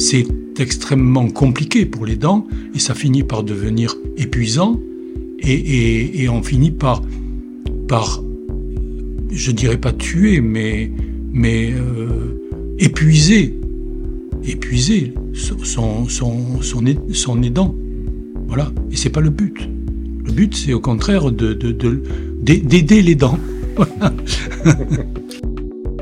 c'est extrêmement compliqué pour les dents et ça finit par devenir épuisant et, on finit par, par, je dirais pas tuer, mais, mais euh, épuiser, épuiser son, son, son, aidant. Voilà, et c'est pas le but. Le but, c'est au contraire de, d'aider les dents.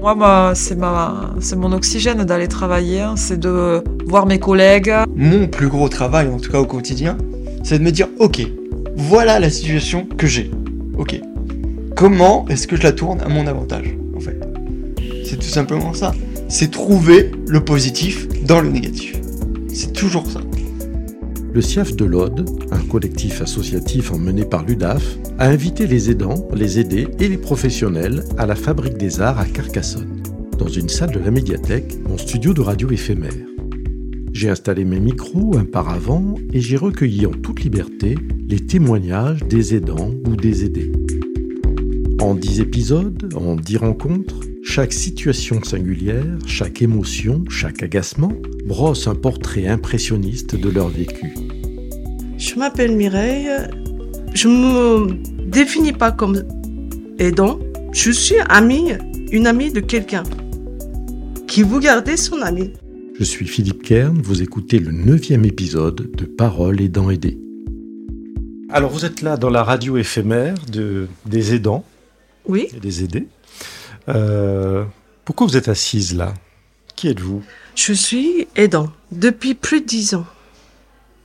Moi, bah, c'est mon oxygène d'aller travailler, hein. c'est de voir mes collègues. Mon plus gros travail, en tout cas au quotidien, c'est de me dire, ok, voilà la situation que j'ai. Ok. Comment est-ce que je la tourne à mon avantage, en fait? C'est tout simplement ça. C'est trouver le positif dans le négatif. C'est toujours ça. Le CIAF de l'Aude, un collectif associatif emmené par l'UDAF, a invité les aidants, les aidés et les professionnels à la Fabrique des Arts à Carcassonne, dans une salle de la médiathèque, mon studio de radio éphémère. J'ai installé mes micros un par avant et j'ai recueilli en toute liberté les témoignages des aidants ou des aidés. En dix épisodes, en dix rencontres, chaque situation singulière, chaque émotion, chaque agacement brosse un portrait impressionniste de leur vécu. Je m'appelle Mireille. Je me définis pas comme aidant. Je suis amie, une amie de quelqu'un qui vous gardez son ami. Je suis Philippe Kern, vous écoutez le neuvième épisode de Paroles aidants aidés. Alors vous êtes là dans la radio éphémère de, des aidants oui. et des aidés. Euh, pourquoi vous êtes assise là? Qui êtes-vous? Je suis aidant depuis plus de dix ans.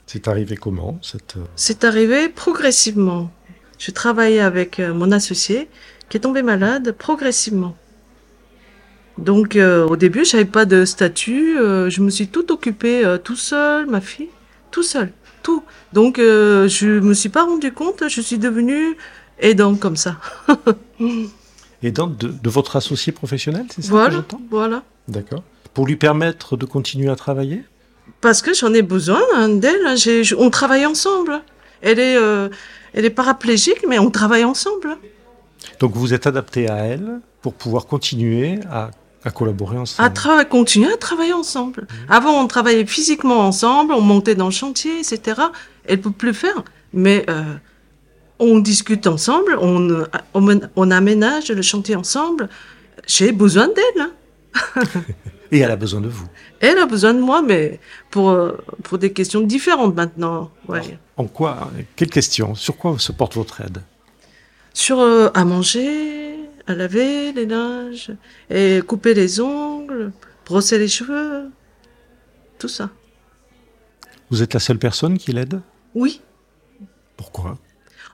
C'est arrivé comment cette... Euh, C'est arrivé progressivement. Je travaillais avec euh, mon associé qui est tombé malade progressivement. Donc au début, j'avais pas de statut, je me suis tout occupé tout seul, ma fille, tout seul, tout. Donc je me suis pas rendu compte, je suis devenue aidant comme ça. Et donc de, votre associé professionnel, c'est ça Voilà, voilà. D'accord. Pour lui permettre de continuer à travailler Parce que j'en ai besoin hein, d'elle. Hein. On travaille ensemble. Elle est, euh, elle est paraplégique, mais on travaille ensemble. Donc vous êtes adapté à elle pour pouvoir continuer à, collaborer ensemble À continuer à travailler ensemble. Mmh. Avant, on travaillait physiquement ensemble, on montait dans le chantier, etc. Elle ne peut plus faire. Mais euh, on discute ensemble, on, on, aménage le chantier ensemble. J'ai besoin d'elle. Hein. Et elle a besoin de vous. Elle a besoin de moi, mais pour, pour des questions différentes maintenant. Ouais. en quoi Quelle question? Sur quoi se porte votre aide? Sur euh, à manger, à laver les linges, et couper les ongles, brosser les cheveux, tout ça. Vous êtes la seule personne qui l'aide? Oui. Pourquoi?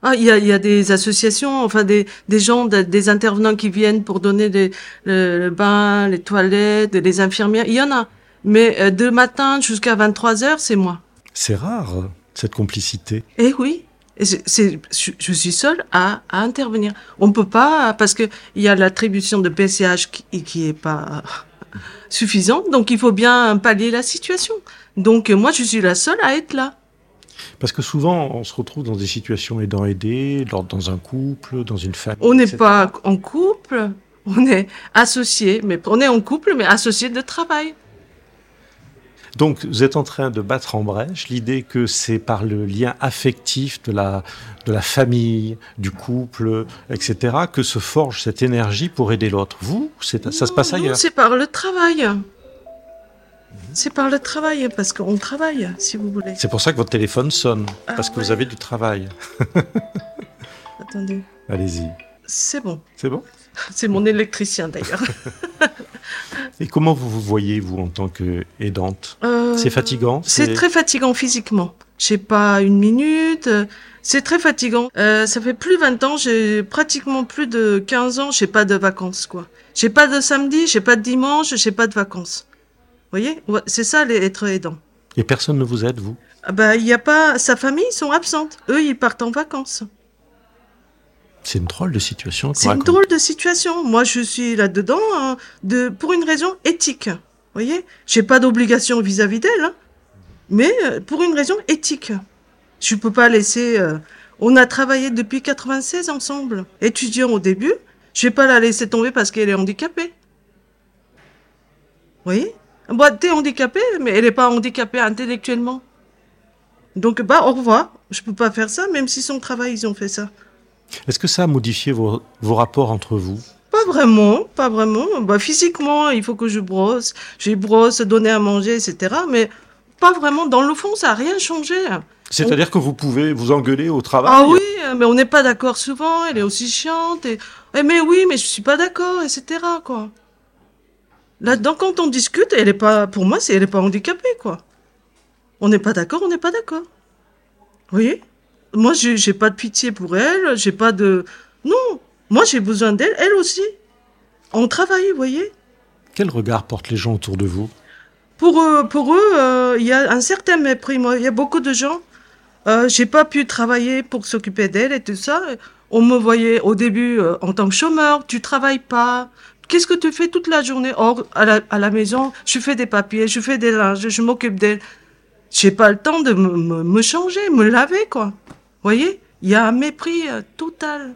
Ah, il y a, y a, des associations, enfin des, des gens, des intervenants qui viennent pour donner des, le, bain, les toilettes, les infirmières. Il y en a. Mais euh, de matin jusqu'à 23 heures, c'est moi. C'est rare, cette complicité. Eh oui. C'est, je suis seule à, à intervenir. On ne peut pas, parce qu'il y a l'attribution de PCH qui, qui est pas suffisante, donc il faut bien pallier la situation. Donc moi, je suis la seule à être là. Parce que souvent, on se retrouve dans des situations aidant aider, dans un couple, dans une famille. On n'est pas en couple, on est associé, mais on est en couple, mais associé de travail. Donc, vous êtes en train de battre en brèche l'idée que c'est par le lien affectif de la, de la famille, du couple, etc., que se forge cette énergie pour aider l'autre. Vous, ça se passe ailleurs C'est par le travail. C'est par le travail, parce qu'on travaille, si vous voulez. C'est pour ça que votre téléphone sonne, ah parce que vous avez du travail. Attendez. Allez-y. C'est bon. C'est bon? C'est mon électricien d'ailleurs. Et comment vous vous voyez, vous, en tant qu'aidante? Euh, C'est fatigant? C'est très fatigant physiquement. Je pas une minute. C'est très fatigant. Euh, ça fait plus de 20 ans, j'ai pratiquement plus de 15 ans, j'ai pas de vacances, quoi. J'ai pas de samedi, j'ai pas de dimanche, j'ai pas de vacances voyez C'est ça, être aidant. Et personne ne vous aide, vous? Ah bah, il y a pas. Sa famille, ils sont absentes. Eux, ils partent en vacances. C'est une drôle de situation. C'est une drôle de situation. Moi, je suis là-dedans hein, de, pour une raison éthique. Vous voyez J'ai pas d'obligation vis-à-vis d'elle, hein. mais euh, pour une raison éthique. Je peux pas laisser. Euh, on a travaillé depuis 96 ensemble, étudiants au début. Je vais pas la laisser tomber parce qu'elle est handicapée. Vous voyez? Bah, t'es handicapée, mais elle n'est pas handicapée intellectuellement. Donc, bah, au revoir. Je peux pas faire ça, même si son travail, ils ont fait ça. Est-ce que ça a modifié vos, vos rapports entre vous? Pas vraiment, pas vraiment. Bah, physiquement, il faut que je brosse. Je brosse, donner à manger, etc. Mais pas vraiment. Dans le fond, ça n'a rien changé. C'est-à-dire que vous pouvez vous engueuler au travail? Ah oui, mais on n'est pas d'accord souvent. Elle est aussi chiante. Et... Eh, mais oui, mais je suis pas d'accord, etc. Quoi. Là-dedans, quand on discute, elle est pas, pour moi, c'est, elle est pas handicapée, quoi. On n'est pas d'accord, on n'est pas d'accord. Vous voyez? Moi, j'ai, j'ai pas de pitié pour elle, j'ai pas de... Non, moi, j'ai besoin d'elle, elle aussi. On travaille, vous voyez? Quel regard portent les gens autour de vous? Pour eux, pour eux, euh, il y a un certain mépris. Moi, il y a beaucoup de gens. Euh, j'ai pas pu travailler pour s'occuper d'elle et tout ça. On me voyait au début euh, en tant que chômeur. Tu travailles pas. Qu'est-ce que tu fais toute la journée Or, à la, maison, je fais des papiers, je fais des linges, je m'occupe d'elle. J'ai pas le temps de me, me, changer, me laver, quoi. Voyez? Il y a un mépris euh, total.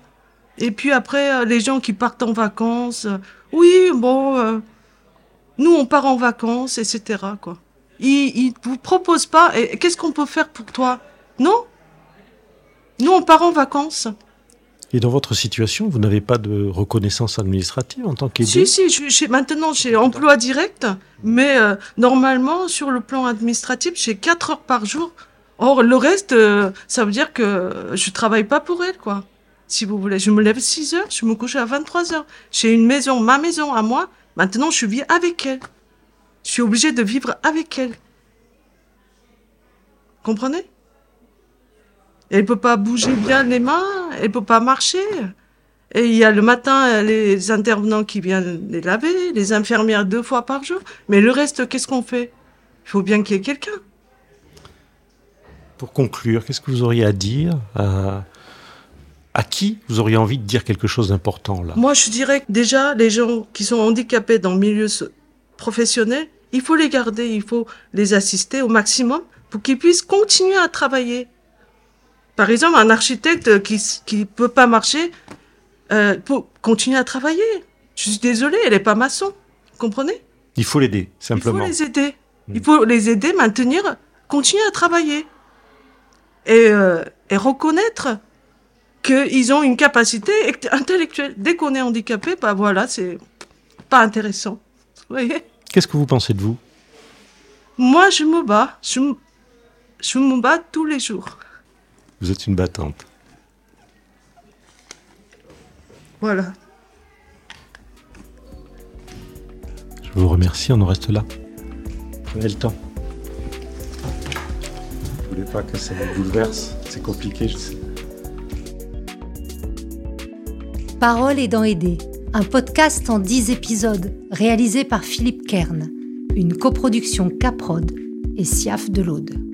Et puis après, euh, les gens qui partent en vacances. euh, oui, bon, nous, on part en vacances, etc., quoi. Ils, ils vous proposent pas. Et qu'est-ce qu'on peut faire pour toi? Non? Nous, on part en vacances. Et dans votre situation, vous n'avez pas de reconnaissance administrative en tant qu'aidé Si, si, je, maintenant j'ai emploi direct, mais euh, normalement, sur le plan administratif, j'ai 4 heures par jour. Or, le reste, euh, ça veut dire que je travaille pas pour elle, quoi. Si vous voulez, je me lève 6 heures, je me couche à 23 heures. J'ai une maison, ma maison à moi. Maintenant, je vis avec elle. Je suis obligée de vivre avec elle. Comprenez? Elle peut pas bouger bien les mains, elle peut pas marcher. Et il y a le matin les intervenants qui viennent les laver, les infirmières deux fois par jour. Mais le reste, qu'est-ce qu'on fait? Il faut bien qu'il y ait quelqu'un. Pour conclure, qu'est-ce que vous auriez à dire à, à qui vous auriez envie de dire quelque chose d'important là? Moi, je dirais que déjà, les gens qui sont handicapés dans le milieu professionnel, il faut les garder, il faut les assister au maximum pour qu'ils puissent continuer à travailler. Par exemple, un architecte qui s- qui peut pas marcher, euh, pour continuer à travailler. Je suis désolée, elle est pas maçon. Vous comprenez? Il faut l'aider, Il faut simplement. les aider. Il faut les aider, maintenir, continuer à travailler. Et, euh, et reconnaître qu'ils ont une capacité ect- intellectuelle. Dès qu'on est handicapé, bah voilà, c'est pas intéressant. Vous voyez? Qu'est-ce que vous pensez de vous? Moi, je me bats. Je, me- je me bats tous les jours. Vous êtes une battante. Voilà. Je vous remercie, on en reste là. Prenez le temps? Vous voulez pas que ça vous bouleverse C'est compliqué, je sais. Parole aidant aider, un podcast en 10 épisodes réalisé par Philippe Kern, une coproduction Caprod et Siaf de l'Aude.